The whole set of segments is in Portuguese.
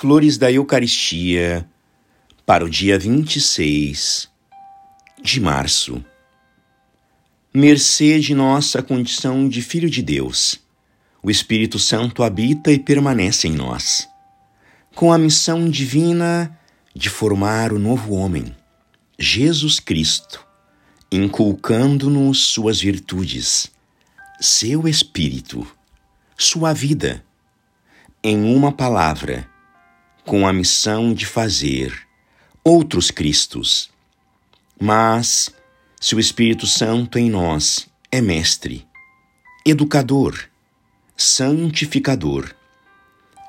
Flores da Eucaristia para o dia 26 de março. Mercê de nossa condição de Filho de Deus, o Espírito Santo habita e permanece em nós, com a missão divina de formar o novo homem, Jesus Cristo, inculcando-nos suas virtudes, seu Espírito, sua vida, em uma palavra com a missão de fazer outros Cristos. Mas, se o Espírito Santo em nós é mestre, educador, santificador,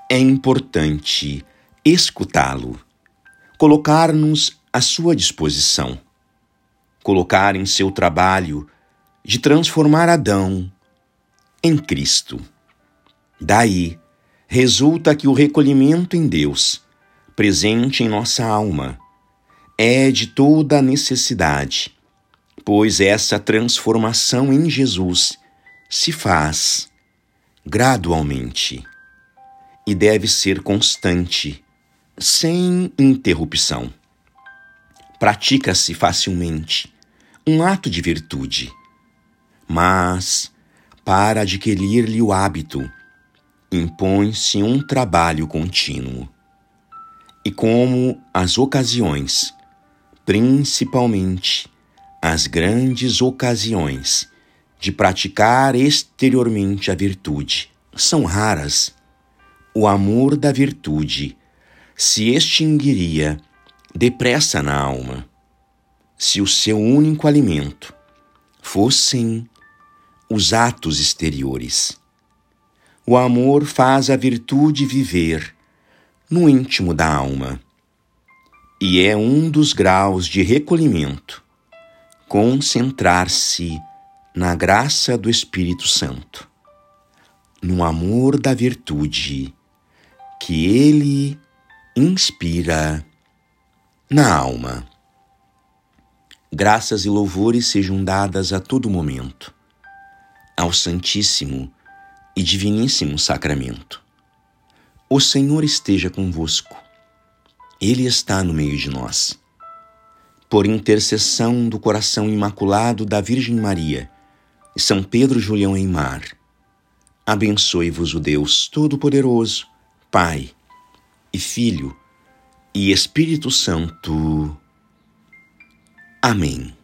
é importante escutá-lo, colocar-nos à sua disposição, colocar em seu trabalho de transformar Adão em Cristo. Daí, resulta que o recolhimento em Deus, presente em nossa alma, é de toda a necessidade, pois essa transformação em Jesus se faz gradualmente e deve ser constante, sem interrupção. Pratica-se facilmente um ato de virtude, mas, para adquirir-lhe o hábito, impõe-se um trabalho contínuo. E como as ocasiões, principalmente as grandes ocasiões de praticar exteriormente a virtude, são raras, o amor da virtude se extinguiria depressa na alma se o seu único alimento fossem os atos exteriores. O amor faz a virtude viver no íntimo da alma e é um dos graus de recolhimento concentrar-se na graça do Espírito Santo, no amor da virtude que ele inspira na alma. Graças e louvores sejam dadas a todo momento ao Santíssimo e Diviníssimo Sacramento. O Senhor esteja convosco, Ele está no meio de nós. Por intercessão do coração imaculado da Virgem Maria e São Pedro Julião Eimar, abençoe-vos o Deus Todo-Poderoso, Pai e Filho e Espírito Santo. Amém.